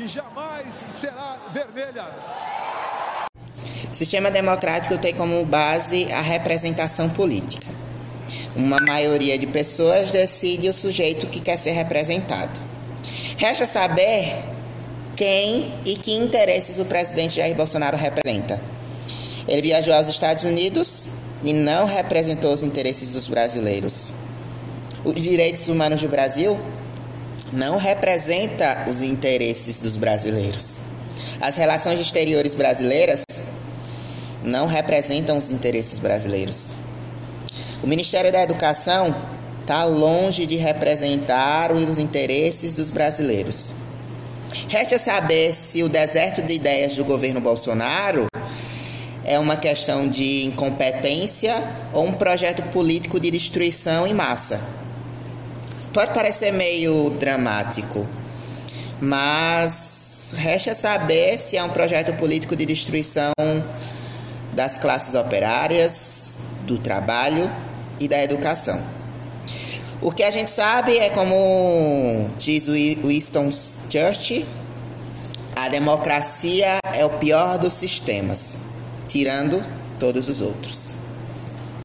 que jamais será vermelha. Sistema democrático tem como base a representação política. Uma maioria de pessoas decide o sujeito que quer ser representado. Resta saber quem e que interesses o presidente Jair Bolsonaro representa. Ele viajou aos Estados Unidos e não representou os interesses dos brasileiros. Os direitos humanos do Brasil não representa os interesses dos brasileiros. As relações exteriores brasileiras não representam os interesses brasileiros. O Ministério da Educação está longe de representar os interesses dos brasileiros. Resta saber se o deserto de ideias do governo Bolsonaro é uma questão de incompetência ou um projeto político de destruição em massa. Pode parecer meio dramático, mas resta saber se é um projeto político de destruição das classes operárias, do trabalho e da educação. O que a gente sabe é como diz Winston Churchill, a democracia é o pior dos sistemas, tirando todos os outros.